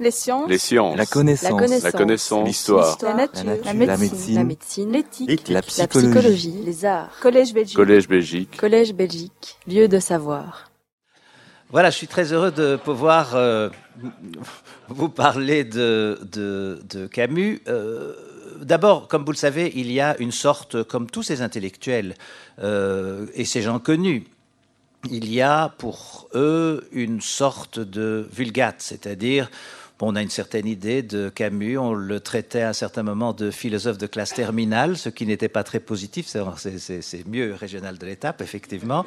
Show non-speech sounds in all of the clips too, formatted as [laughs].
Les sciences. Les sciences. La connaissance. La connaissance. L'histoire. La nature. La nature. La La médecine. médecine. La médecine. L'éthique. La La psychologie. Les arts. Collège Belgique. Collège Belgique. Collège Belgique. Lieu de savoir. Voilà, je suis très heureux de pouvoir euh, vous parler de, de- de Camus. Euh, D'abord, comme vous le savez, il y a une sorte, comme tous ces intellectuels euh, et ces gens connus, il y a pour eux une sorte de vulgate, c'est-à-dire on a une certaine idée de Camus, on le traitait à un certain moment de philosophe de classe terminale, ce qui n'était pas très positif, c'est- mieux régional de l'étape, effectivement.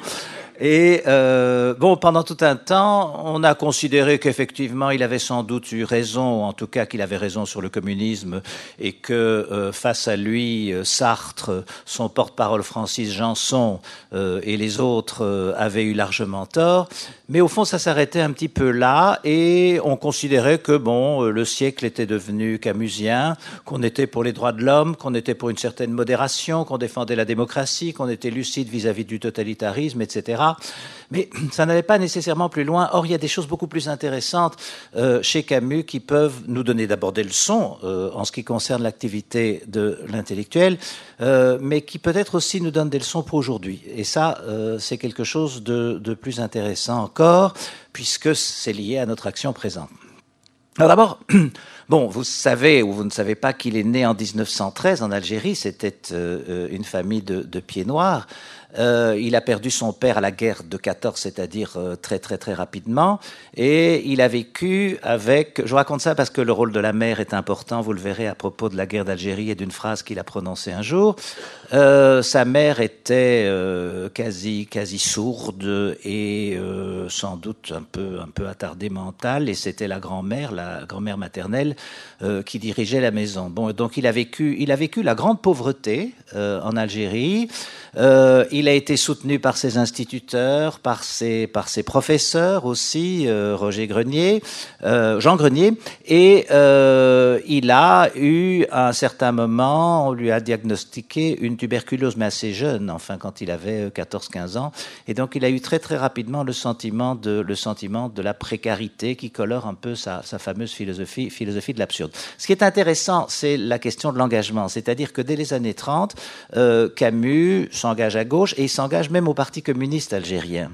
Et euh, bon, pendant tout un temps, on a considéré qu'effectivement, il avait sans doute eu raison, en tout cas qu'il avait raison sur le communisme, et que euh, face à lui, euh, Sartre, son porte-parole Francis Janson et les autres avaient eu largement tort. Mais au fond, ça s'arrêtait un petit peu là, et on considérait que bon, euh, le siècle était devenu camusien, qu'on était pour les droits de l'homme, qu'on était pour une certaine modération, qu'on défendait la démocratie, qu'on était lucide vis-à-vis du totalitarisme, etc. Mais [clears throat] ça n'allait pas nécessairement plus loin. Or, il y a des choses beaucoup plus intéressantes euh, chez Camus qui peuvent nous donner d'abord des leçons euh, en ce qui concerne l'activité de l'intellectuel, mais qui peut-être aussi nous donnent des leçons pour aujourd'hui. Et ça, c'est quelque chose de plus intéressant encore, puisque c'est lié à notre action présente. Alors d'abord, [clears throat] bon, vous savez ou vous ne savez pas qu'il est né en 1913 en Algérie. C'était euh, euh, une famille de, de pieds noirs. Euh, il a perdu son père à la guerre de 14, c'est-à-dire euh, très très très rapidement, et il a vécu avec. Je raconte ça parce que le rôle de la mère est important. Vous le verrez à propos de la guerre d'Algérie et d'une phrase qu'il a prononcée un jour. Euh, sa mère était quasi quasi sourde et sans doute un peu un peu attardée mentale, et c'était la grand-mère, la grand-mère maternelle, qui dirigeait la maison. Bon, donc il a vécu il a vécu la grande pauvreté en Algérie. Euh, il a été soutenu par ses instituteurs, par ses, par ses professeurs aussi, euh, Roger Grenier, euh, Jean Grenier, et il a eu à un certain moment, on lui a diagnostiqué une tuberculose, mais assez jeune, enfin quand il avait 14-15 ans, et donc il a eu très très rapidement le sentiment de, le sentiment de la précarité qui colore un peu sa, sa fameuse philosophie, philosophie de l'absurde. Ce qui est intéressant, c'est la question de l'engagement, c'est-à-dire que dès les années 30, euh, Camus s'engage à gauche et il s'engage même au Parti communiste algérien.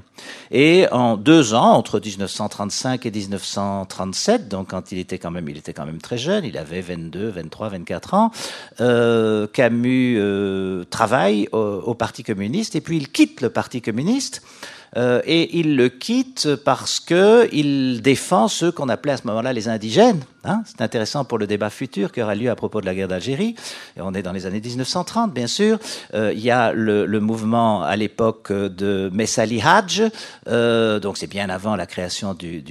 Et en deux ans, entre 1935 et 1937, donc quand il était quand même, il était quand même très jeune, il avait 22, 23, 24 ans, euh, Camus euh, travaille au, Parti communiste et puis il quitte le Parti communiste. Euh, et il le quitte parce que il défend ceux qu'on appelait à ce moment-là les indigènes. Hein C'est intéressant pour le débat futur qui aura lieu à propos de la guerre d'Algérie. On est dans les années 1930, bien sûr. Euh, il y a le, mouvement à l'époque de Messali Hadj, euh, donc c'est bien avant la création du,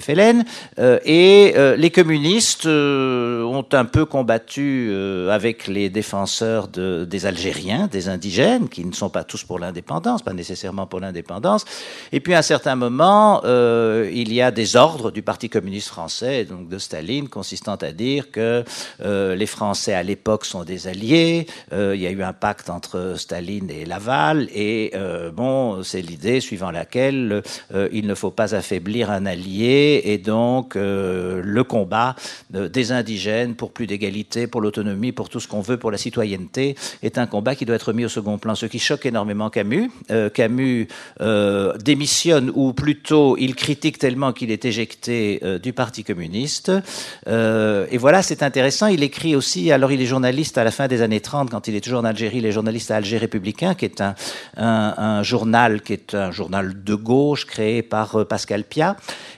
FLN. Euh, et euh, les communistes euh, ont un peu combattu euh, avec les défenseurs de, des Algériens, des indigènes, qui ne sont pas tous pour l'indépendance, pas nécessairement pour l'indépendance. Et puis à un certain moment, euh, il y a des ordres du Parti communiste français, donc de Staline, consistant à dire que euh, les Français à l'époque sont des alliés. Euh, il y a eu un pacte entre Staline et Laval, et euh, bon, c'est l'idée suivant laquelle euh, il ne faut pas affaiblir un allié, et donc euh, le combat des indigènes pour plus d'égalité, pour l'autonomie, pour tout ce qu'on veut, pour la citoyenneté, est un combat qui doit être mis au second plan. Ce qui choque énormément Camus. Camus démissionne, ou plutôt il critique tellement qu'il est éjecté du Parti communiste. Euh, et voilà, c'est intéressant. Il écrit aussi, alors il est journaliste à la fin des années 30, quand il est toujours en Algérie, il est journaliste à Alger Républicain, qui est un, journal qui est un journal de gauche créé par euh, Pascal Piat.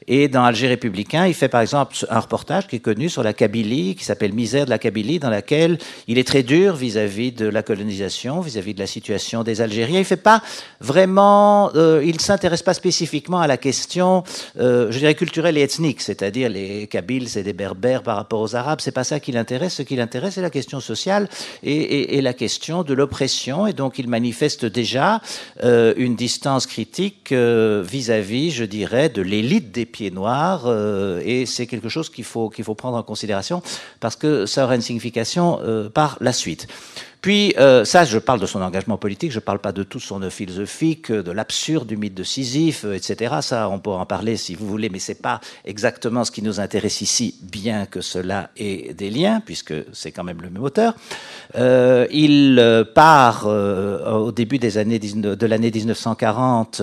Et dans Alger Républicain, il fait par exemple un reportage qui est connu sur la Kabylie, qui s'appelle Misère de la Kabylie, dans laquelle il est très dur vis-à-vis de la colonisation, vis-à-vis de la situation des Algériens. Il fait pas vraiment, euh, il s'intéresse pas spécifiquement à la question, euh, je dirais culturelle et ethnique, c'est-à-dire les Kabyles c'est des Berbères par rapport aux Arabes. C'est pas ça qui l'intéresse. Ce qui l'intéresse, c'est la question sociale et, et, et la question de l'oppression. Et donc, il manifeste déjà euh, une distance critique euh, vis-à-vis, je dirais, de l'élite des pieds noirs. euh, et c'est quelque chose qu'il faut qu'il faut prendre en considération parce que ça aura une signification par la suite. Puis, euh, ça, je parle de son engagement politique, je ne parle pas de tout son philosophique, de l'absurde du mythe de Sisyphe, etc. Ça, on peut en parler si vous voulez, mais c'est pas exactement ce qui nous intéresse ici, bien que cela ait des liens, puisque c'est quand même le même auteur. Euh, il euh, part euh, au début des années de l'année 1940,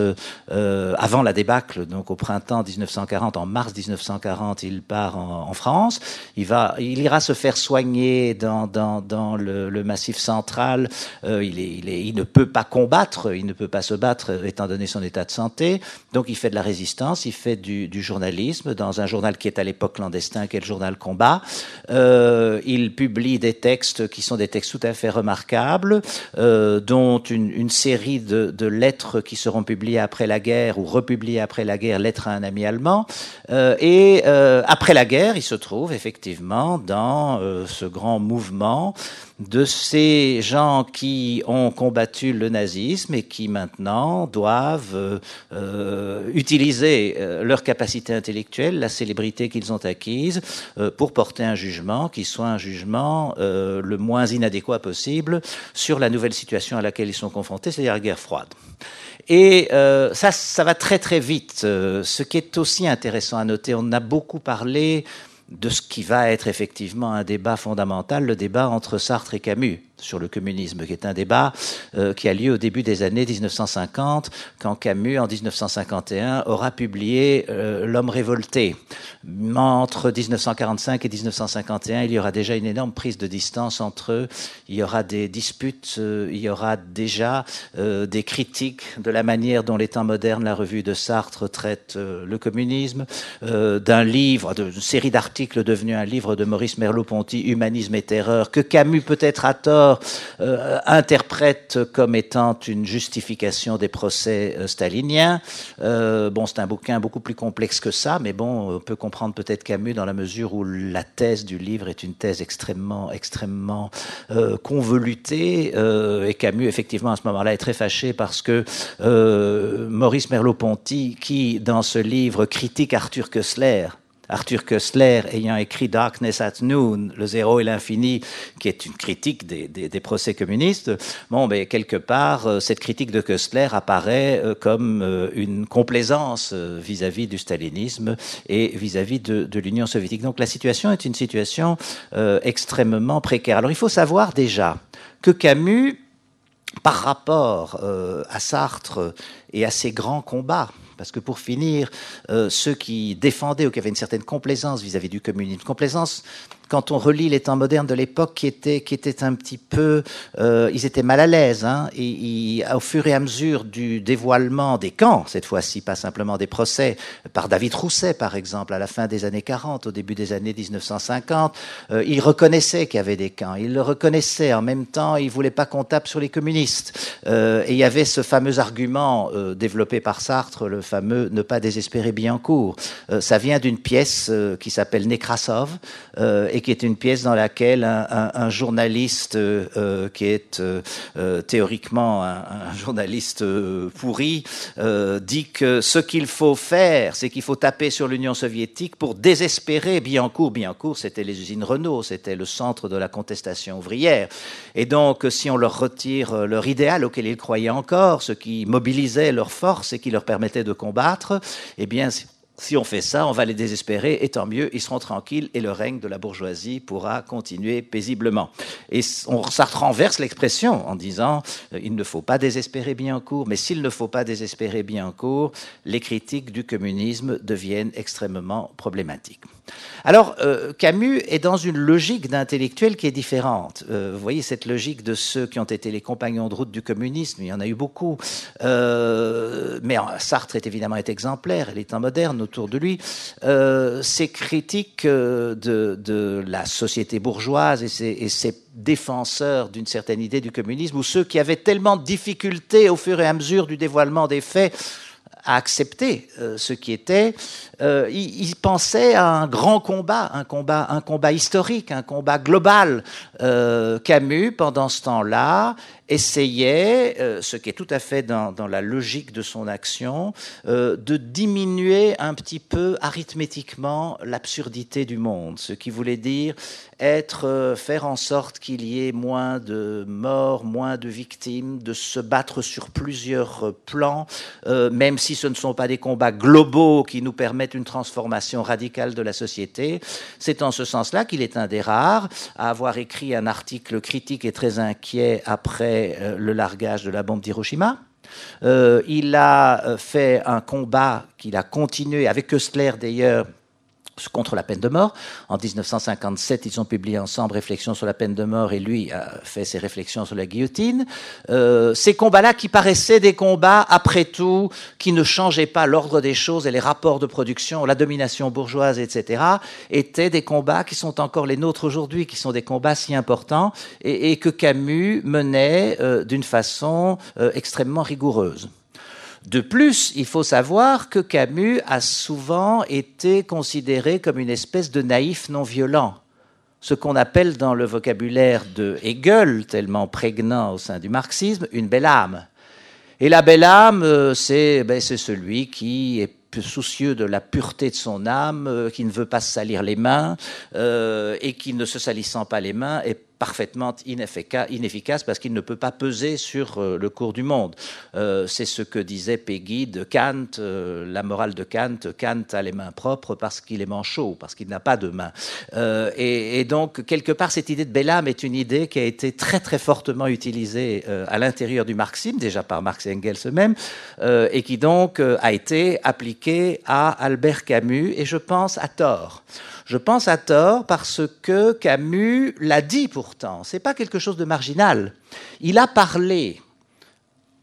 euh, avant la débâcle, donc au printemps 1940, en mars 1940, il part en, en France. Il va, il ira se faire soigner dans, dans, dans le, le, massif central. Euh, il, ne peut pas combattre, il ne peut pas se battre étant donné son état de santé. Donc il fait de la résistance, il fait du, journalisme dans un journal qui est à l'époque clandestin, qui est le journal Combat. Euh, il publie des textes qui sont des textes tout à fait remarquables, euh, dont une, série de, de, lettres qui seront publiées après la guerre ou republiées après la guerre, lettres à un ami allemand. Euh, et euh, après la guerre, il se trouve effectivement dans euh, ce grand mouvement de ces gens qui ont combattu le nazisme et qui maintenant doivent euh, euh, utiliser euh, leur capacité intellectuelle, la célébrité qu'ils ont acquise, pour porter un jugement qui soit un jugement le moins inadéquat possible sur la nouvelle situation à laquelle ils sont confrontés, c'est-à-dire la guerre froide. Et ça, ça va très très vite. Ce qui est aussi intéressant à noter, on a beaucoup parlé de ce qui va être effectivement un débat fondamental, le débat entre Sartre et Camus sur le communisme, qui est un débat euh, qui a lieu au début des années 1950, quand Camus, en 1951, aura publié euh, L'homme révolté. Entre 1945 et 1951, il y aura déjà une énorme prise de distance entre eux, il y aura des disputes, euh, il y aura déjà des critiques de la manière dont les temps modernes, la revue de Sartre traite le communisme, d'un livre, d'une série d'articles devenu un livre de Maurice Merleau-Ponty, Humanisme et terreur, que Camus peut-être à tort euh, interprète comme étant une justification des procès euh, staliniens. Euh, bon, c'est un bouquin beaucoup plus complexe que ça, mais bon, on peut comprendre peut-être Camus dans la mesure où la thèse du livre est une thèse extrêmement, extrêmement convolutée. Et Camus, effectivement, à ce moment-là, est très fâché parce que Maurice Merleau-Ponty, qui dans ce livre critique Arthur Koestler, Arthur Koestler ayant écrit Darkness at Noon, Le zéro et l'infini, qui est une critique des, des, procès communistes, bon, ben, quelque part, euh, cette critique de Koestler apparaît euh, comme euh, une complaisance vis-à-vis -vis du stalinisme et vis-à-vis -vis de, l'Union soviétique. Donc la situation est une situation extrêmement précaire. Alors il faut savoir déjà que Camus, par rapport à Sartre et à ses grands combats, parce que pour finir, euh, ceux qui défendaient ou qui avaient une certaine complaisance vis-à-vis -vis du communisme, complaisance quand on relit les temps modernes de l'époque qui étaient qui étaient un petit peu euh, ils étaient mal à l'aise hein, et, et, au fur et à mesure du dévoilement des camps cette fois-ci pas simplement des procès par David Rousset par exemple à la fin des années 40 au début des années 1950 euh, il reconnaissait qu'il y avait des camps. Il le reconnaissait. En même temps il voulait pas qu'on tape sur les communistes. Euh, et il y avait ce fameux argument euh, développé par Sartre le fameux ne pas désespérer Biancourt euh, ça vient d'une pièce euh, qui s'appelle Nekrasov euh, et qui est une pièce dans laquelle un, journaliste euh, qui est euh, euh, théoriquement un, journaliste euh, pourri euh, dit que ce qu'il faut faire, c'est qu'il faut taper sur l'Union soviétique pour désespérer Biancourt. Biancourt, c'était les usines Renault, c'était le centre de la contestation ouvrière. Et donc, si on leur retire leur idéal auquel ils croyaient encore, ce qui mobilisait leurs forces et qui leur permettait de combattre, eh bien, si on fait ça, on va les désespérer, et tant mieux, ils seront tranquilles, et le règne de la bourgeoisie pourra continuer paisiblement. Et on, ça renverse l'expression en disant, euh, il ne faut pas désespérer Biancourt, mais s'il ne faut pas désespérer Biancourt, les critiques du communisme deviennent extrêmement problématiques. Alors, euh, Camus est dans une logique d'intellectuel qui est différente. Euh, vous voyez cette logique de ceux qui ont été les compagnons de route du communisme, il y en a eu beaucoup. Euh, mais Sartre est évidemment est exemplaire, elle est en moderne autour de lui. Ces critiques de, de, la société bourgeoise et ses, et ses défenseurs d'une certaine idée du communisme, ou ceux qui avaient tellement de difficultés au fur et à mesure du dévoilement des faits, accepter euh, ce qui était. Euh, il, pensait à un grand combat, un combat, un combat historique, un combat global. Euh, Camus, pendant ce temps-là, essayait, ce qui est tout à fait dans la logique de son action, de diminuer un petit peu arithmétiquement l'absurdité du monde, ce qui voulait dire être, faire en sorte qu'il y ait moins de morts, moins de victimes, de se battre sur plusieurs plans, même si ce ne sont pas des combats globaux qui nous permettent une transformation radicale de la société. C'est en ce sens-là qu'il est un des rares à avoir écrit un article critique et très inquiet après euh, le largage de la bombe d'Hiroshima. Euh, il a euh, fait un combat qu'il a continué avec Köstler d'ailleurs contre la peine de mort. En 1957, ils ont publié ensemble Réflexions sur la peine de mort et lui a fait ses réflexions sur la guillotine. Euh, ces combats-là qui paraissaient des combats, après tout, qui ne changeaient pas l'ordre des choses et les rapports de production, la domination bourgeoise, etc., étaient des combats qui sont encore les nôtres aujourd'hui, qui sont des combats si importants et, que Camus menait euh, d'une façon euh, extrêmement rigoureuse. De plus, il faut savoir que Camus a souvent été considéré comme une espèce de naïf non violent, ce qu'on appelle dans le vocabulaire de Hegel, tellement prégnant au sein du marxisme, une belle âme. Et la belle âme, euh, ben, c'est celui qui est soucieux de la pureté de son âme, euh, qui ne veut pas se salir les mains, euh, et qui, ne se salissant pas les mains, est parfaitement inefficace parce qu'il ne peut pas peser sur euh, le cours du monde. Euh, c'est ce que disait Peggy de Kant, euh, la morale de Kant. Kant a les mains propres parce qu'il est manchot, parce qu'il n'a pas de mains. Et, donc, quelque part, cette idée de Bellam est une idée qui a été très très fortement utilisée à l'intérieur du marxisme, déjà par Marx et Engels eux-mêmes, et qui donc a été appliquée à Albert Camus, et je pense à tort. Je pense à tort parce que Camus l'a dit pourtant. C'est pas quelque chose de marginal. Il a parlé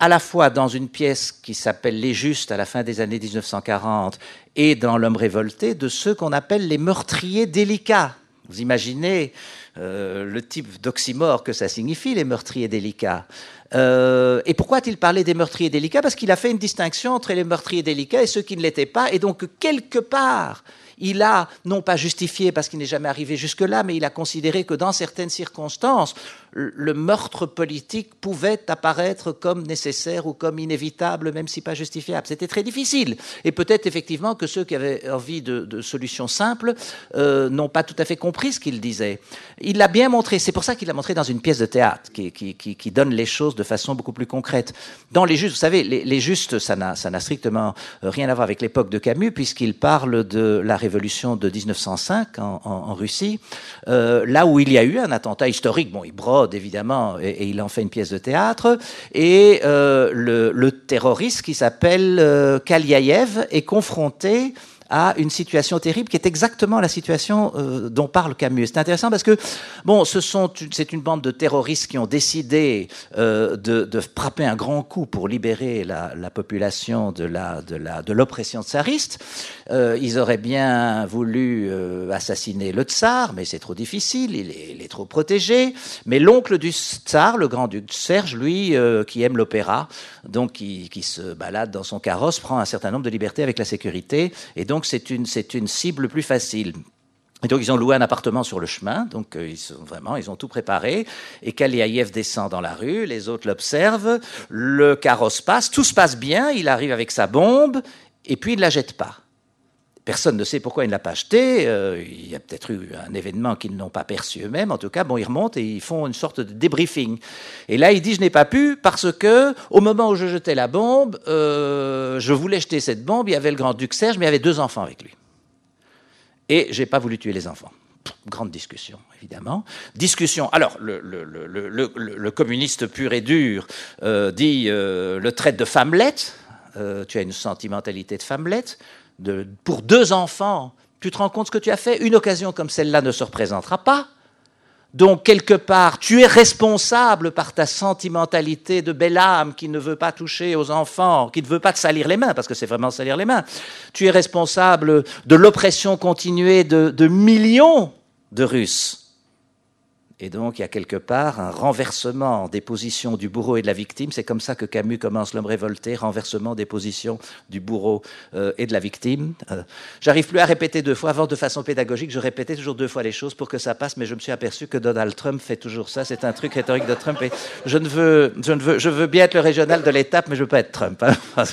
à la fois dans une pièce qui s'appelle Les Justes à la fin des années 1940 et dans L'homme révolté de ceux qu'on appelle les meurtriers délicats. Vous imaginez euh, le type d'oxymore que ça signifie, les meurtriers délicats. Euh, et pourquoi a-t-il parlé des meurtriers délicats? Parce qu'il a fait une distinction entre les meurtriers délicats et ceux qui ne l'étaient pas. Et donc, quelque part, il a, non pas justifié parce qu'il n'est jamais arrivé jusque-là, mais il a considéré que dans certaines circonstances, le meurtre politique pouvait apparaître comme nécessaire ou comme inévitable, même si pas justifiable. C'était très difficile. Et peut-être effectivement que ceux qui avaient envie de, solutions simples euh, n'ont pas tout à fait compris ce qu'il disait. Il l'a bien montré. C'est pour ça qu'il l'a montré dans une pièce de théâtre qui, donne les choses de façon beaucoup plus concrète. Dans les justes, vous savez, les, justes, ça n'a strictement rien à voir avec l'époque de Camus, puisqu'il parle de la révolution de 1905 en, Russie, euh, là où il y a eu un attentat historique. Bon, il brode évidemment, et, il en fait une pièce de théâtre. Et euh, le, terroriste qui s'appelle euh, Kaliaev est confronté à une situation terrible qui est exactement la situation euh, dont parle Camus. C'est intéressant parce que bon, c'est une bande de terroristes qui ont décidé euh, de, frapper un grand coup pour libérer la, la population de l'oppression tsariste. Euh, ils auraient bien voulu assassiner le tsar, mais c'est trop difficile, il est, trop protégé. Mais l'oncle du tsar, le grand-duc Serge, lui, qui aime l'opéra, donc qui, qui se balade dans son carrosse, prend un certain nombre de libertés avec la sécurité et donc donc c'est une, cible plus facile. Et donc ils ont loué un appartement sur le chemin, donc euh, ils sont vraiment, ils ont tout préparé. Et Kaliaïev descend dans la rue, les autres l'observent, le carrosse passe, tout se passe bien, il arrive avec sa bombe, et puis il ne la jette pas. Personne ne sait pourquoi il ne l'a pas jeté. Euh, il y a peut-être eu un événement qu'ils n'ont pas perçu eux-mêmes. En tout cas, bon, ils remontent et ils font une sorte de débriefing. Et là, il dit je n'ai pas pu parce que au moment où je jetais la bombe, euh, je voulais jeter cette bombe. Il y avait le grand-duc Serge, mais il y avait deux enfants avec lui. Et j'ai pas voulu tuer les enfants. Grande discussion, évidemment. Discussion. Alors, le communiste pur et dur euh, dit le traite de femmelette. tu as une sentimentalité de femmelette pour deux enfants, tu te rends compte ce que tu as fait? Une occasion comme celle-là ne se représentera pas. Donc, quelque part, tu es responsable par ta sentimentalité de belle âme qui ne veut pas toucher aux enfants, qui ne veut pas te salir les mains, parce que c'est vraiment salir les mains. Tu es responsable de l'oppression continuée de, de millions de Russes. Et donc, il y a quelque part un renversement des positions du bourreau et de la victime. C'est comme ça que Camus commence L'homme révolté, renversement des positions du bourreau euh, et de la victime. Euh, J'arrive plus à répéter deux fois. Avant, de façon pédagogique, je répétais toujours deux fois les choses pour que ça passe, mais je me suis aperçu que Donald Trump fait toujours ça. C'est un truc rhétorique de Trump. Je ne veux, je ne veux, je veux bien être le régional de l'étape, mais je veux pas être Trump. Hein. [laughs]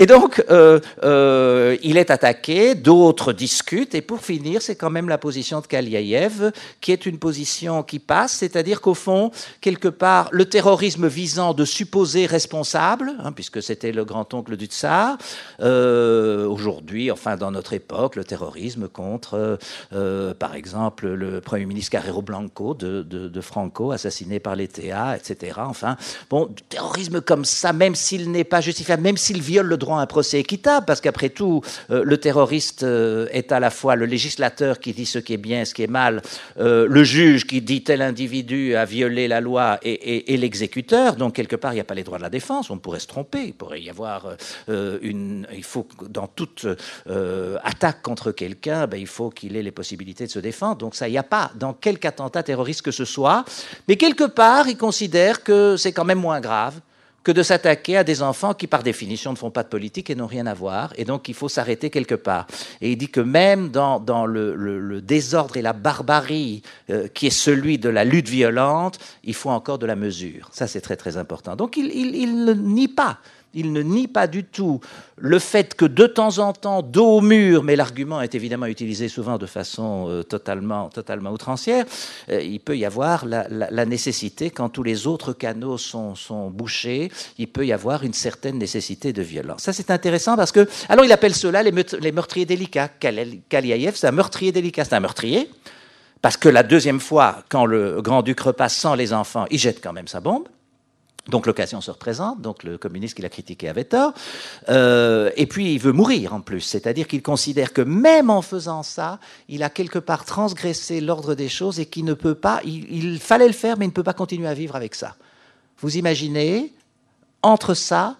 Et donc, euh, euh, il est attaqué, d'autres discutent, et pour finir, c'est quand même la position de Kaliaïev, qui est une position qui passe, c'est-à-dire qu'au fond, quelque part, le terrorisme visant de supposer responsable, hein, puisque c'était le grand-oncle du tsar, euh, aujourd'hui, enfin dans notre époque, le terrorisme contre, par exemple, le Premier ministre Carrero Blanco de, Franco, assassiné par l'ETA, etc. Enfin, bon, terrorisme comme ça, même s'il n'est pas justifiable, même s'il viole le droit un procès équitable, parce qu'après tout, euh, le terroriste euh, est à la fois le législateur qui dit ce qui est bien, ce qui est mal, euh, le juge qui dit tel individu a violé la loi et, l'exécuteur. Donc quelque part, il n'y a pas les droits de la défense. On pourrait se tromper. Il pourrait y avoir une. Il faut dans toute attaque contre quelqu'un, ben, il faut qu'il ait les possibilités de se défendre. Donc ça, il n'y a pas dans quelque attentat terroriste que ce soit. Mais quelque part, il considère que c'est quand même moins grave que de s'attaquer à des enfants qui, par définition, ne font pas de politique et n'ont rien à voir. Et donc, il faut s'arrêter quelque part. Et il dit que même dans, dans le, désordre et la barbarie euh, qui est celui de la lutte violente, il faut encore de la mesure. Ça, c'est très, très important. Donc, il, il ne nie pas il ne nie pas du tout le fait que de temps en temps, dos au mur, mais l'argument est évidemment utilisé souvent de façon euh, totalement, totalement outrancière, euh, il peut y avoir la, nécessité, quand tous les autres canaux sont, bouchés, il peut y avoir une certaine nécessité de violence. Ça, c'est intéressant parce que, alors il appelle cela les, les meurtriers délicats. Kaliaïev, c'est un meurtrier délicat, c'est un meurtrier, parce que la deuxième fois, quand le grand-duc repasse sans les enfants, il jette quand même sa bombe. Donc l'occasion se représente, donc le communiste qui l'a critiqué avait tort, euh, et puis il veut mourir en plus, c'est-à-dire qu'il considère que même en faisant ça, il a quelque part transgressé l'ordre des choses et qu'il ne peut pas, il, il, fallait le faire, mais il ne peut pas continuer à vivre avec ça. Vous imaginez, entre ça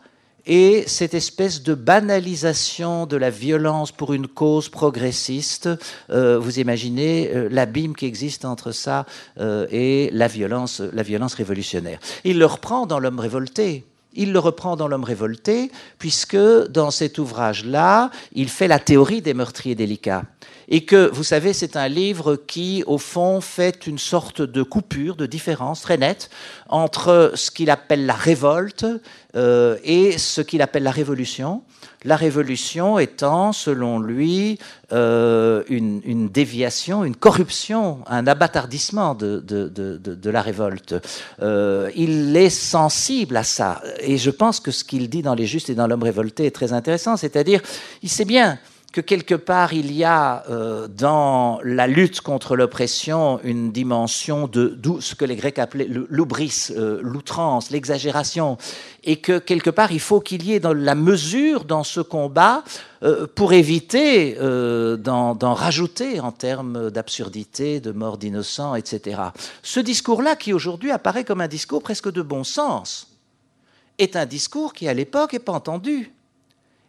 et cette espèce de banalisation de la violence pour une cause progressiste, euh, vous imaginez euh, l'abîme qui existe entre ça euh, et la violence, la violence révolutionnaire. Il le reprend dans L'homme révolté. Il le reprend dans L'homme révolté, puisque dans cet ouvrage-là, il fait la théorie des meurtriers délicats et que, vous savez, c'est un livre qui, au fond, fait une sorte de coupure, de différence très nette entre ce qu'il appelle la révolte euh, et ce qu'il appelle la révolution. La révolution étant, selon lui, euh, une, déviation, une corruption, un abattardissement de la révolte. Euh, il est sensible à ça. Et je pense que ce qu'il dit dans Les Justes et dans L'homme révolté est très intéressant. C'est-à-dire, il sait bien que quelque part il y a euh, dans la lutte contre l'oppression une dimension de ce que les Grecs appelaient l'oubris, euh, l'outrance, l'exagération, et que quelque part il faut qu'il y ait dans la mesure dans ce combat euh, pour éviter d'en rajouter en termes d'absurdité, de mort d'innocents, etc. Ce discours-là, qui aujourd'hui apparaît comme un discours presque de bon sens, est un discours qui à l'époque n'est pas entendu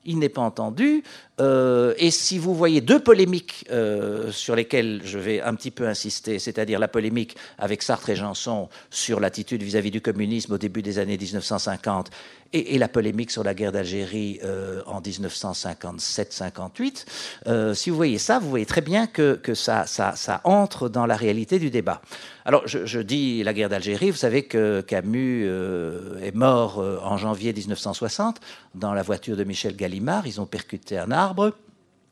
il n'est pas entendu. Euh, et si vous voyez deux polémiques euh, sur lesquelles je vais un petit peu insister, c'est-à-dire la polémique avec Sartre et Janson sur l'attitude vis-à-vis du communisme au début des années 1950 et, la polémique sur la guerre d'Algérie euh, en 1957-58, euh, si vous voyez ça, vous voyez très bien que, ça, entre dans la réalité du débat. Alors, je, dis la guerre d'Algérie, vous savez que Camus est mort en janvier 1960 dans la voiture de Michel Gallimard, ils ont percuté un arbre.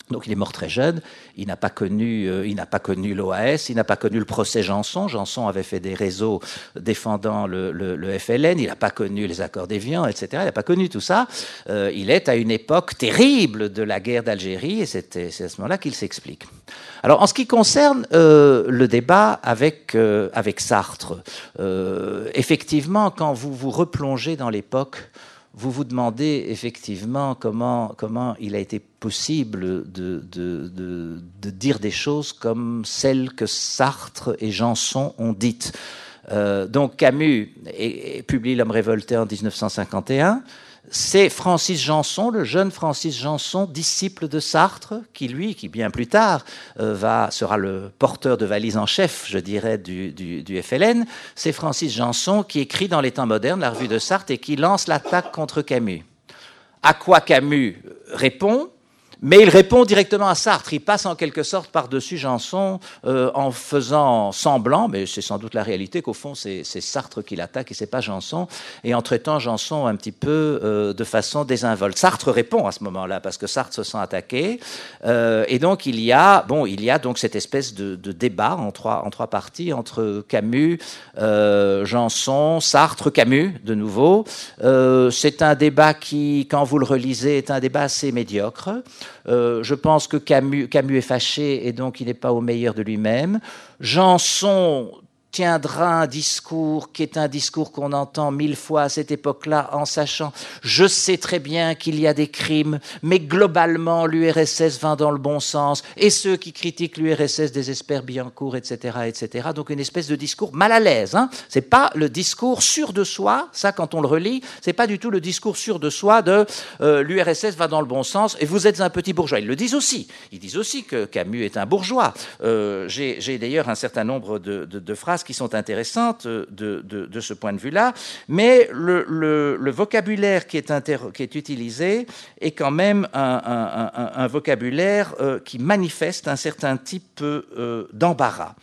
Donc il est mort très jeune, il n'a pas connu, euh, il n'a pas connu l'OAS, il n'a pas connu le procès Janson. Janson avait fait des réseaux défendant le, FLN, il n'a pas connu les accords d'Évian, etc. Il n'a pas connu tout ça. Euh, il est à une époque terrible de la guerre d'Algérie et c'est à ce moment-là qu'il s'explique. Alors en ce qui concerne euh, le débat avec avec Sartre, effectivement, quand vous vous replongez dans l'époque vous vous demandez effectivement comment, il a été possible de, dire des choses comme celles que Sartre et Janson ont dites. Euh, donc Camus publie L'homme révolté en 1951. C'est Francis Janson, le jeune Francis Janson, disciple de Sartre, qui lui, qui bien plus tard euh, va, sera le porteur de valise en chef, je dirais, du, du FLN. C'est Francis Janson qui écrit dans les temps modernes la revue de Sartre et qui lance l'attaque contre Camus. À quoi Camus répond? Mais il répond directement à Sartre. Il passe en quelque sorte par-dessus Janson euh, en faisant semblant, mais c'est sans doute la réalité, qu'au fond c'est Sartre qui l'attaque et c'est pas Janson, et en traitant Janson un petit peu euh, de façon désinvolte. Sartre répond à ce moment-là parce que Sartre se sent attaqué, euh, et donc il y a bon, il y a donc cette espèce de, de débat en trois en trois parties entre Camus, euh, Janson, Sartre, Camus de nouveau. Euh, c'est un débat qui, quand vous le relisez, est un débat assez médiocre. Euh, je pense que Camus, Camus est fâché et donc il n'est pas au meilleur de lui-même. Janson tiendra un discours qui est un discours qu'on entend mille fois à cette époque-là en sachant je sais très bien qu'il y a des crimes mais globalement l'URSS va dans le bon sens et ceux qui critiquent l'URSS désespèrent Biancourt etc etc donc une espèce de discours mal à l'aise hein. c'est pas le discours sûr de soi ça quand on le relit c'est pas du tout le discours sûr de soi de euh, l'URSS va dans le bon sens et vous êtes un petit bourgeois. Ils le disent aussi. Ils disent aussi que Camus est un bourgeois. Euh, j'ai d'ailleurs un certain nombre de, phrases qui sont intéressantes de, de, de ce point de vue-là, mais le, le, vocabulaire qui est, inter, qui est utilisé est quand même un, un vocabulaire euh, qui manifeste un certain type euh, d'embarras.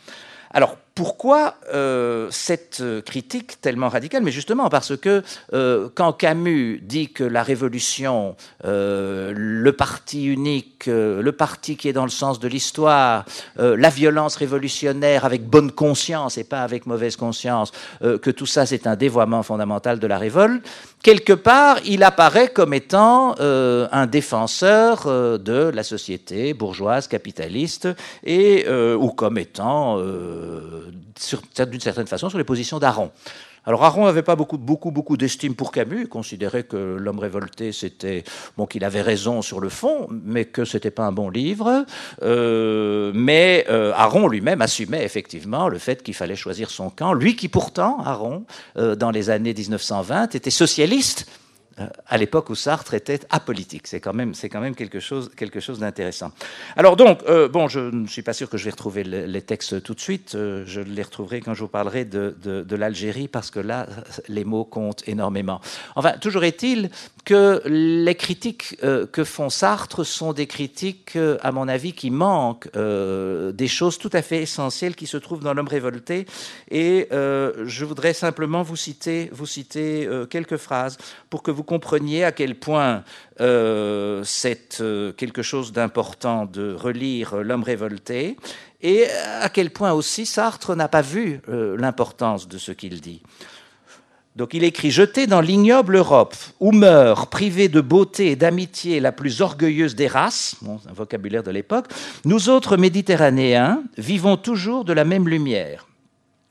Alors, pourquoi euh, cette critique tellement radicale? Mais justement parce que euh, quand Camus dit que la révolution, euh, le parti unique, euh, le parti qui est dans le sens de l'histoire, euh, la violence révolutionnaire avec bonne conscience et pas avec mauvaise conscience, euh, que tout ça c'est un dévoiement fondamental de la révolte, quelque part il apparaît comme étant un défenseur de la société bourgeoise, capitaliste, et, ou comme étant d'une certaine façon sur les positions d'Aaron. Alors Aron n'avait pas beaucoup, beaucoup, beaucoup d'estime pour Camus. Il considérait que l'homme révolté, c'était bon qu'il avait raison sur le fond, mais que c'était pas un bon livre. Euh, mais euh, Aron lui-même assumait effectivement le fait qu'il fallait choisir son camp. Lui qui pourtant, Aron, euh, dans les années 1920, était socialiste à l'époque où Sartre était apolitique. C'est quand même, c'est quand même quelque chose, quelque chose d'intéressant. Alors donc, euh, bon, je ne suis pas sûr que je vais retrouver le, les textes tout de suite. Euh, je les retrouverai quand je vous parlerai de, de, l'Algérie, parce que là, [laughs] les mots comptent énormément. Enfin, toujours est-il que les critiques euh, que font Sartre sont des critiques, euh, à mon avis, qui manquent euh, des choses tout à fait essentielles qui se trouvent dans l'homme révolté. Et je voudrais simplement vous citer, vous citer quelques phrases pour que vous compreniez à quel point euh, c'est euh, quelque chose d'important de relire L'homme révolté et à quel point aussi Sartre n'a pas vu euh, l'importance de ce qu'il dit. Donc il écrit Jeté dans l'ignoble Europe, où meurt, privé de beauté et d'amitié la plus orgueilleuse des races, un vocabulaire de l'époque, nous autres Méditerranéens vivons toujours de la même lumière.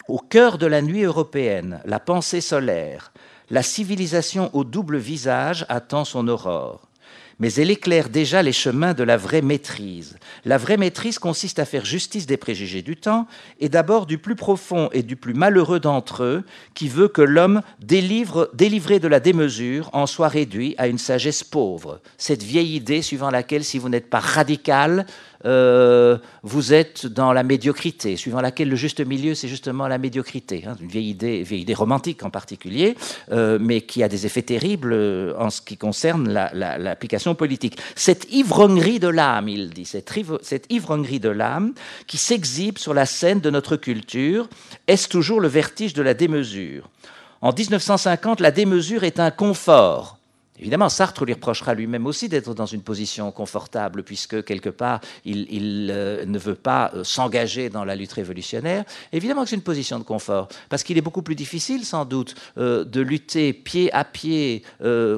Au cœur de la nuit européenne, la pensée solaire, la civilisation au double visage attend son aurore. Mais elle éclaire déjà les chemins de la vraie maîtrise. La vraie maîtrise consiste à faire justice des préjugés du temps, et d'abord du plus profond et du plus malheureux d'entre eux, qui veut que l'homme délivré de la démesure en soit réduit à une sagesse pauvre. Cette vieille idée suivant laquelle, si vous n'êtes pas radical, euh, vous êtes dans la médiocrité, suivant laquelle le juste milieu, c'est justement la médiocrité. Hein, une vieille idée, vieille idée romantique en particulier, euh, mais qui a des effets terribles euh, en ce qui concerne l'application la, la, politique. Cette ivrognerie de l'âme, il dit, cette, cette ivrognerie de l'âme qui s'exhibe sur la scène de notre culture, est-ce toujours le vertige de la démesure? En 1950, la démesure est un confort Évidemment, Sartre lui reprochera lui-même aussi d'être dans une position confortable, puisque quelque part, il, euh, ne veut pas euh, s'engager dans la lutte révolutionnaire. Évidemment que c'est une position de confort, parce qu'il est beaucoup plus difficile, sans doute, euh, de lutter pied à pied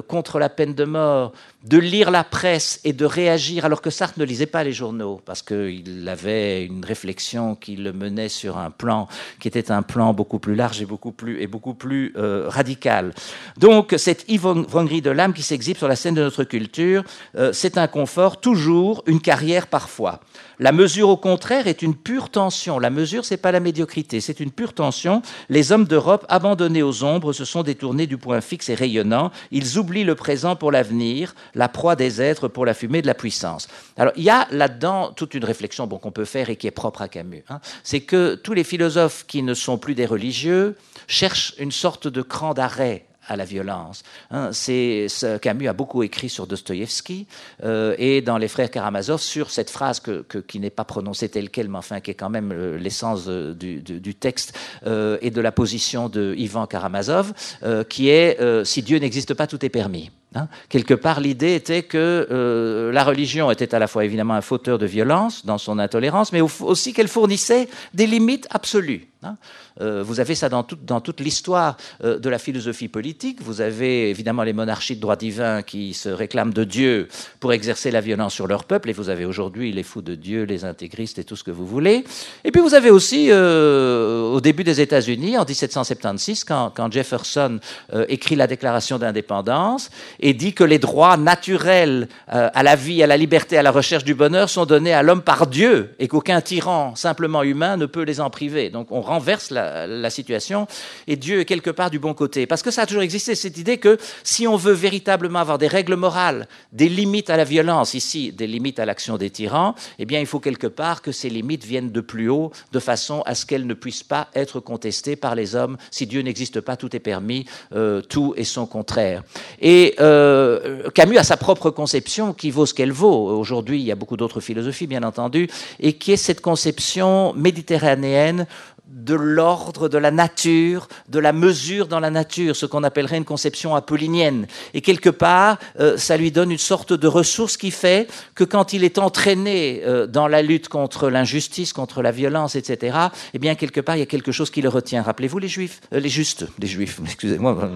contre la peine de mort, de lire la presse et de réagir, alors que Sartre ne lisait pas les journaux, parce qu'il avait une réflexion qui le menait sur un plan qui était un plan beaucoup plus large et beaucoup plus, euh, radical. Donc, cette ivrognerie de l'âme âme qui s'exhibe sur la scène de notre culture. Euh, c'est un confort, toujours, une carrière parfois. La mesure, au contraire, est une pure tension. La mesure, c'est pas la médiocrité, c'est une pure tension. Les hommes d'Europe, abandonnés aux ombres, se sont détournés du point fixe et rayonnant. Ils oublient le présent pour l'avenir, la proie des êtres pour la fumée de la puissance. Alors, il y a là-dedans toute une réflexion bon, qu'on peut faire et qui est propre à Camus. Hein. C'est que tous les philosophes qui ne sont plus des religieux cherchent une sorte de cran d'arrêt à la violence. Hein, Camus a beaucoup écrit sur Dostoïevski euh, et dans Les Frères Karamazov sur cette phrase qui n'est pas prononcée telle quelle, mais enfin qui est quand même euh, l'essence euh, du, du, texte et de la position de Ivan Karamazov, qui est si Dieu n'existe pas, tout est permis. Hein. Quelque part, l'idée était que la religion était à la fois évidemment un fauteur de violence dans son intolérance, mais aussi qu'elle fournissait des limites absolues. Hein. Euh, vous avez ça dans, dans toute l'histoire euh, de la philosophie politique. Vous avez évidemment les monarchies de droit divin qui se réclament de Dieu pour exercer la violence sur leur peuple, et vous avez aujourd'hui les fous de Dieu, les intégristes et tout ce que vous voulez. Et puis vous avez aussi, euh, au début des États-Unis, en 1776, quand, quand Jefferson écrit la Déclaration d'indépendance et dit que les droits naturels à la vie, à la liberté, à la recherche du bonheur sont donnés à l'homme par Dieu, et qu'aucun tyran simplement humain ne peut les en priver. Donc on renverse la, situation, et Dieu est quelque part du bon côté. Parce que ça a toujours existé, cette idée que si on veut véritablement avoir des règles morales, des limites à la violence, ici des limites à l'action des tyrans, eh bien il faut quelque part que ces limites viennent de plus haut, de façon à ce qu'elles ne puissent pas être contestées par les hommes. Si Dieu n'existe pas, tout est permis, euh, tout est son contraire. Et euh, Camus a sa propre conception qui vaut ce qu'elle vaut. Aujourd'hui, il y a beaucoup d'autres philosophies, bien entendu, et qui est cette conception méditerranéenne de l'ordre, de la nature, de la mesure dans la nature, ce qu'on appellerait une conception apollinienne. Et quelque part, euh, ça lui donne une sorte de ressource qui fait que quand il est entraîné euh, dans la lutte contre l'injustice, contre la violence, etc., eh bien, quelque part, il y a quelque chose qui le retient. Rappelez-vous les juifs, euh, les justes, les juifs, [laughs] excusez-moi.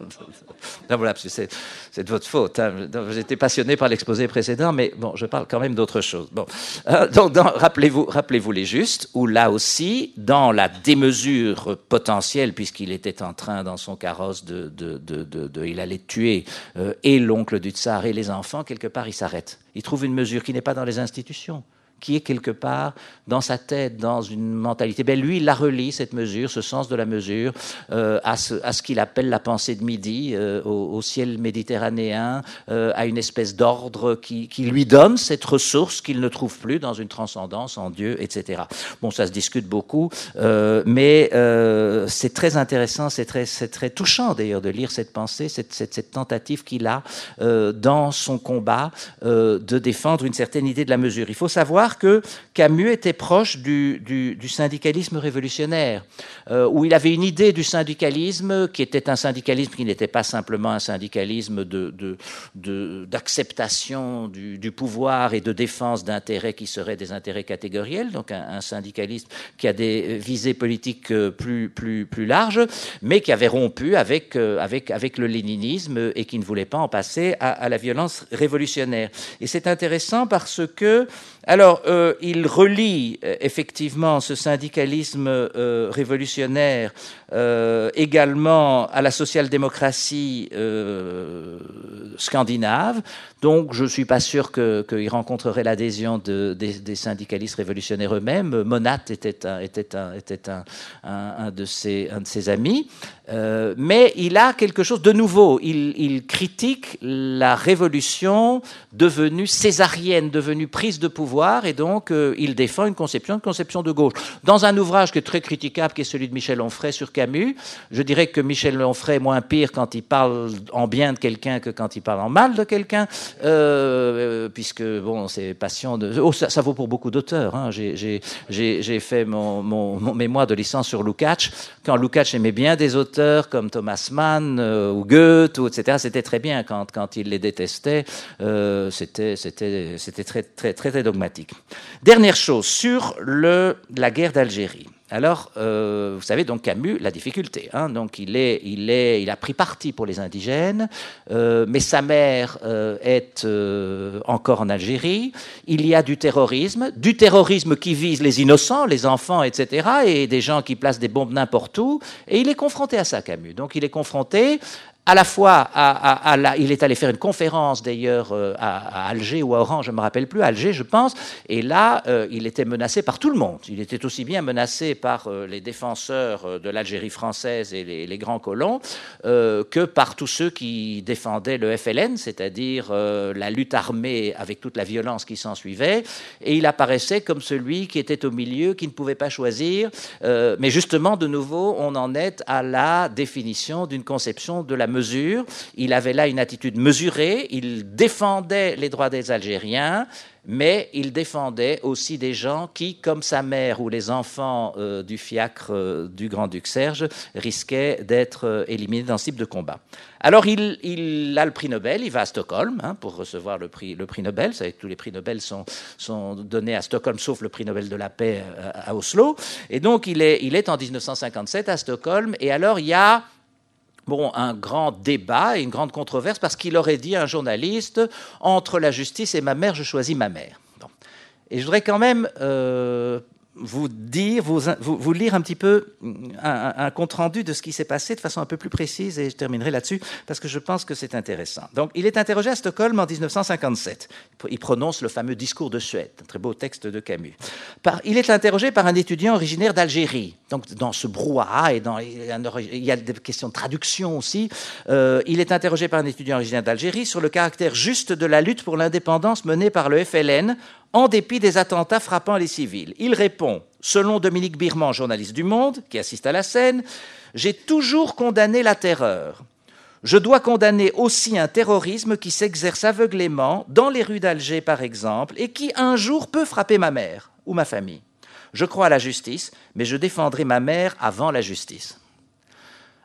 [laughs] Voilà, c'est, de votre faute. Hein. J'étais passionné par l'exposé précédent, mais bon, je parle quand même d'autre chose. Bon. Euh, donc, rappelez-vous, rappelez-vous les justes, où là aussi, dans la démesure potentielle, puisqu'il était en train, dans son carrosse, de, de, de, il allait tuer euh, et l'oncle du tsar et les enfants, quelque part, il s'arrête. Il trouve une mesure qui n'est pas dans les institutions qui est quelque part dans sa tête, dans une mentalité. Ben lui, il la relie, cette mesure, ce sens de la mesure, euh, à ce, qu'il appelle la pensée de midi, euh, au, ciel méditerranéen, euh, à une espèce d'ordre qui, qui, lui donne cette ressource qu'il ne trouve plus dans une transcendance en Dieu, etc. Bon, ça se discute beaucoup, mais c'est très intéressant, c'est très, très touchant d'ailleurs de lire cette pensée, cette, cette, cette tentative qu'il a dans son combat de défendre une certaine idée de la mesure. Il faut savoir que Camus était proche du, syndicalisme révolutionnaire, euh, où il avait une idée du syndicalisme qui était un syndicalisme qui n'était pas simplement un syndicalisme d'acceptation du, pouvoir et de défense d'intérêts qui seraient des intérêts catégoriels, donc un, syndicalisme qui a des visées politiques euh, plus, larges, mais qui avait rompu avec, euh, avec, le léninisme et qui ne voulait pas en passer à la violence révolutionnaire. Et c'est intéressant parce que alors, euh, il relie euh, effectivement ce syndicalisme euh, révolutionnaire également à la social-démocratie scandinave. Donc, je ne suis pas sûr qu'il rencontrerait l'adhésion des, syndicalistes révolutionnaires eux-mêmes. Monat était un, de, ses, amis. mais il a quelque chose de nouveau. Il critique la révolution devenue césarienne, devenue prise de pouvoir et donc euh, il défend une conception, de gauche. Dans un ouvrage qui est très critiquable, qui est celui de Michel Onfray sur Camus, je dirais que Michel Onfray est moins pire quand il parle en bien de quelqu'un que quand il parle en mal de quelqu'un, euh, puisque bon, c'est passion de... Oh, ça, vaut pour beaucoup d'auteurs. Hein. J'ai fait mon, mémoire de licence sur Lukács. Quand Lukács aimait bien des auteurs comme Thomas Mann euh, ou Goethe, etc., c'était très bien. Quand, il les détestait, c'était très, très, très, très dogmatique. Dernière chose, sur la guerre d'Algérie. Alors, euh, vous savez, donc Camus, la difficulté. Hein, donc, il, est, il, est, il a pris parti pour les indigènes, euh, mais sa mère euh, est encore en Algérie. Il y a du terrorisme, du terrorisme qui vise les innocents, les enfants, etc., et des gens qui placent des bombes n'importe où. Et il est confronté à ça, Camus. Donc, il est confronté à la fois, il est allé faire une conférence d'ailleurs euh, à, Alger ou à Oran, je ne me rappelle plus, à Alger je pense, et là euh, il était menacé par tout le monde. Il était aussi bien menacé par euh, les défenseurs de l'Algérie française et les, grands colons que par tous ceux qui défendaient le FLN, c'est-à-dire la lutte armée avec toute la violence qui s'en suivait, et il apparaissait comme celui qui était au milieu, qui ne pouvait pas choisir, mais justement de nouveau on en est à la définition d'une conception de la mesure. Il avait là une attitude mesurée. Il défendait les droits des Algériens, mais il défendait aussi des gens qui, comme sa mère ou les enfants euh, du fiacre euh, du grand-duc Serge, risquaient d'être euh, éliminés dans ce type de combat. Alors il, a le prix Nobel, il va à Stockholm hein, pour recevoir le prix, le prix Nobel. Vous savez que tous les prix Nobel sont, sont donnés à Stockholm, sauf le prix Nobel de la paix à, Oslo. Et donc il est, il est en 1957 à Stockholm, et alors il y a bon, un grand débat et une grande controverse parce qu'il aurait dit à un journaliste entre la justice et ma mère, je choisis ma mère. Et je voudrais quand même euh, vous dire, vous, lire un petit peu un, compte-rendu de ce qui s'est passé de façon un peu plus précise, et je terminerai là-dessus, parce que je pense que c'est intéressant. Donc, il est interrogé à Stockholm en 1957. Il prononce le fameux discours de Suède, un très beau texte de Camus. Il est interrogé par un étudiant originaire d'Algérie. Donc, dans ce brouhaha, et il y a des questions de traduction aussi, euh, il est interrogé par un étudiant originaire d'Algérie sur le caractère juste de la lutte pour l'indépendance menée par le FLN en dépit des attentats frappant les civils. Il répond, selon Dominique Birman, journaliste du Monde, qui assiste à la scène, J'ai toujours condamné la terreur. Je dois condamner aussi un terrorisme qui s'exerce aveuglément dans les rues d'Alger, par exemple, et qui un jour peut frapper ma mère ou ma famille. Je crois à la justice, mais je défendrai ma mère avant la justice.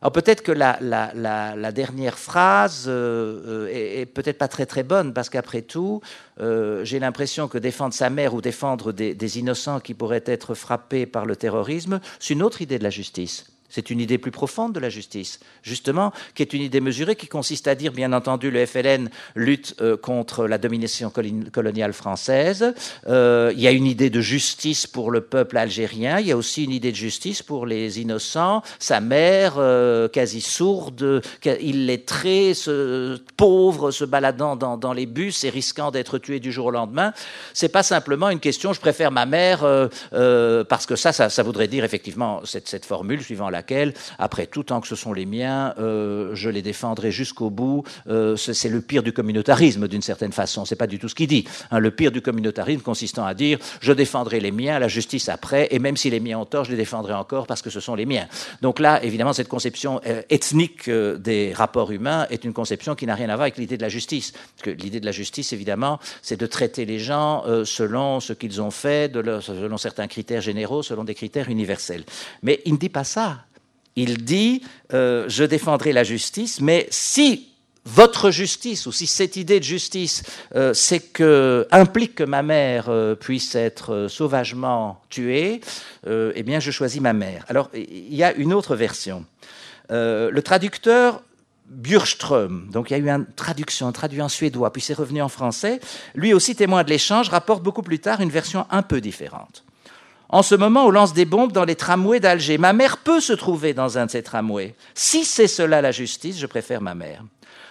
Alors peut-être que la, dernière phrase euh, euh, est, peut-être pas très très bonne parce qu'après tout, euh, j'ai l'impression que défendre sa mère ou défendre des innocents qui pourraient être frappés par le terrorisme, c'est une autre idée de la justice. C'est une idée plus profonde de la justice, justement, qui est une idée mesurée, qui consiste à dire, bien entendu, le FLN lutte euh, contre la domination coloniale française. Euh, il y a une idée de justice pour le peuple algérien. Il y a aussi une idée de justice pour les innocents. Sa mère, euh, quasi sourde, illettrée, ce, pauvre, se baladant dans, les bus et risquant d'être tué du jour au lendemain. C'est pas simplement une question. Je préfère ma mère parce que ça, ça, voudrait dire effectivement cette, formule suivant la après tout, tant que ce sont les miens, euh, je les défendrai jusqu'au bout. Euh, c'est le pire du communautarisme, d'une certaine façon. C'est pas du tout ce qu'il dit. Hein. le pire du communautarisme consistant à dire je défendrai les miens, la justice après, et même si les miens ont tort, je les défendrai encore parce que ce sont les miens. Donc là, évidemment, cette conception euh, ethnique des rapports humains est une conception qui n'a rien à voir avec l'idée de la justice. Parce que l'idée de la justice, évidemment, c'est de traiter les gens selon ce qu'ils ont fait, selon certains critères généraux, selon des critères universels. Mais il ne dit pas ça il dit euh, Je défendrai la justice, mais si votre justice, ou si cette idée de justice euh, que, implique que ma mère euh, puisse être sauvagement tuée, eh bien, je choisis ma mère. Alors, il y a une autre version. le traducteur Bjurström, donc il y a eu une traduction, traduit en suédois, puis c'est revenu en français, lui aussi témoin de l'échange, rapporte beaucoup plus tard une version un peu différente. En ce moment, on lance des bombes dans les tramways d'Alger. Ma mère peut se trouver dans un de ces tramways. Si c'est cela la justice, je préfère ma mère.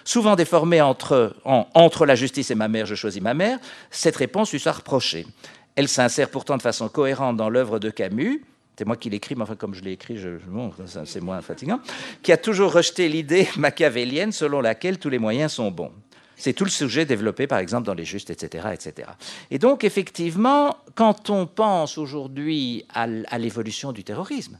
Souvent déformée entre, la justice et ma mère, je choisis ma mère, cette réponse lui sera reprochée. Elle s'insère pourtant de façon cohérente dans l'œuvre de Camus, c'est moi qui l'écris, mais enfin, comme je l'ai écrit, c'est moins fatigant, qui a toujours rejeté l'idée machiavélienne selon laquelle tous les moyens sont bons. C'est tout le sujet développé, par exemple, dans les justes, etc., etc. Et donc, effectivement, quand on pense aujourd'hui à l'évolution du terrorisme,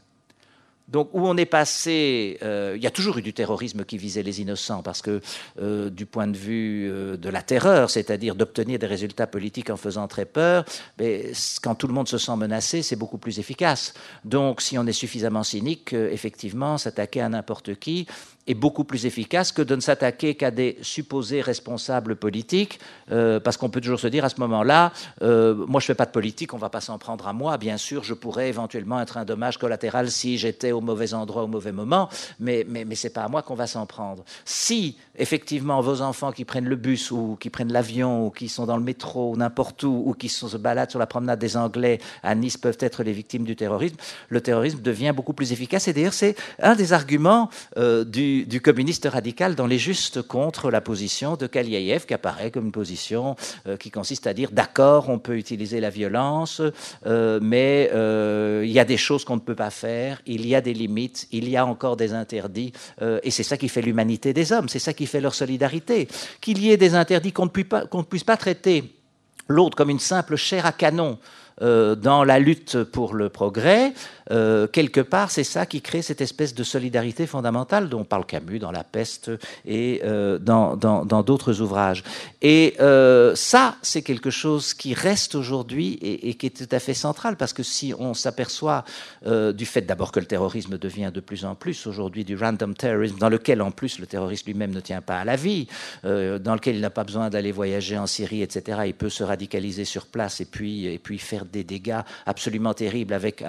donc où on est passé, euh, il y a toujours eu du terrorisme qui visait les innocents, parce que euh, du point de vue euh, de la terreur, c'est-à-dire d'obtenir des résultats politiques en faisant très peur, mais quand tout le monde se sent menacé, c'est beaucoup plus efficace. Donc si on est suffisamment cynique, effectivement, s'attaquer à n'importe qui est beaucoup plus efficace que de ne s'attaquer qu'à des supposés responsables politiques, parce qu'on peut toujours se dire à ce moment-là, moi je fais pas de politique, on va pas s'en prendre à moi. Bien sûr, je pourrais éventuellement être un dommage collatéral si j'étais au mauvais endroit au mauvais moment, mais, mais, mais ce n'est pas à moi qu'on va s'en prendre. Si, effectivement, vos enfants qui prennent le bus ou qui prennent l'avion ou qui sont dans le métro ou n'importe où ou qui se baladent sur la promenade des Anglais à Nice peuvent être les victimes du terrorisme, le terrorisme devient beaucoup plus efficace. Et d'ailleurs, c'est un des arguments euh, du, du, communiste radical dans les justes contre la position de Kaliaïev, qui apparaît comme une position euh, qui consiste à dire d'accord, on peut utiliser la violence, euh, mais euh, il y a des choses qu'on ne peut pas faire, il y a des limites, il y a encore des interdits, et c'est ça qui fait l'humanité des hommes, c'est ça qui fait leur solidarité. Qu'il y ait des interdits qu'on ne, ne puisse pas traiter l'autre comme une simple chair à canon euh, dans la lutte pour le progrès, euh, quelque part, c'est ça qui crée cette espèce de solidarité fondamentale dont parle Camus dans La Peste et euh, dans d'autres ouvrages. Et ça, c'est quelque chose qui reste aujourd'hui et, qui est tout à fait central, parce que si on s'aperçoit du fait d'abord que le terrorisme devient de plus en plus aujourd'hui du random terrorism, dans lequel en plus le terroriste lui-même ne tient pas à la vie, dans lequel il n'a pas besoin d'aller voyager en Syrie, etc. Il peut se radicaliser sur place et puis, et puis faire des dégâts absolument terribles avec,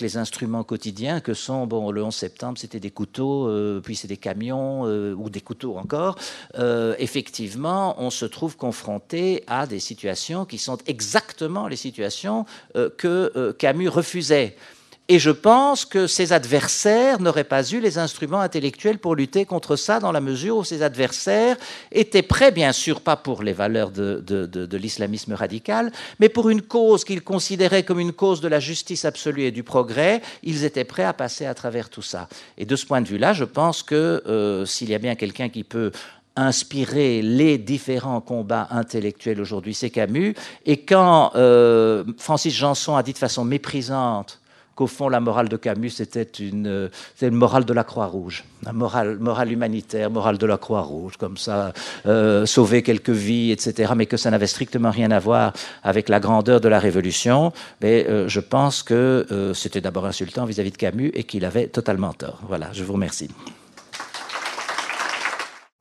les instruments quotidiens que sont, bon, le 11 septembre, c'était des couteaux, euh, puis c'est des camions euh, ou des couteaux encore. Euh, effectivement, on se trouve confronté à des situations qui sont exactement les situations que Camus refusait. Et je pense que ses adversaires n'auraient pas eu les instruments intellectuels pour lutter contre ça, dans la mesure où ses adversaires étaient prêts, bien sûr, pas pour les valeurs de, l'islamisme radical, mais pour une cause qu'ils considéraient comme une cause de la justice absolue et du progrès, ils étaient prêts à passer à travers tout ça. Et de ce point de vue-là, je pense que euh, s'il y a bien quelqu'un qui peut inspirer les différents combats intellectuels aujourd'hui, c'est Camus. Et quand euh, Francis Janson a dit de façon méprisante qu'au fond, la morale de Camus, c'était une, morale de la Croix-Rouge, la morale, morale humanitaire, morale de la Croix-Rouge, comme ça, euh, sauver quelques vies, etc., mais que ça n'avait strictement rien à voir avec la grandeur de la Révolution. Mais euh, je pense que euh, c'était d'abord insultant vis-à-vis -vis de Camus et qu'il avait totalement tort. Voilà, je vous remercie.